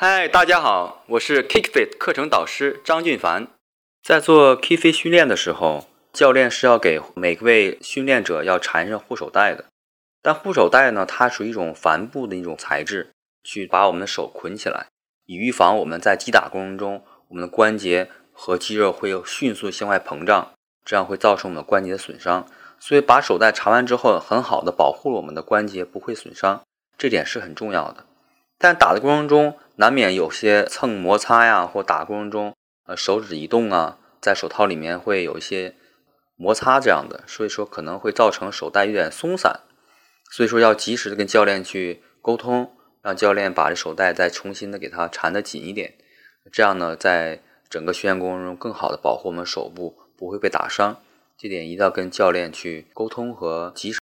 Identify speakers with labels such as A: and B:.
A: 嗨，大家好，我是 KickFit 课程导师张俊凡。在做 KickFit 训练的时候，教练是要给每位训练者要缠上护手带的。但护手带呢，它属于一种帆布的一种材质，去把我们的手捆起来，以预防我们在击打过程中，我们的关节和肌肉会迅速向外膨胀，这样会造成我们的关节的损伤。所以把手带缠完之后，很好的保护了我们的关节不会损伤，这点是很重要的。但打的过程中，难免有些蹭摩擦呀，或打过程中，呃，手指移动啊，在手套里面会有一些摩擦这样的，所以说可能会造成手带有点松散，所以说要及时的跟教练去沟通，让教练把这手带再重新的给它缠得紧一点，这样呢，在整个训练过程中更好的保护我们手部不会被打伤，这点一定要跟教练去沟通和及时。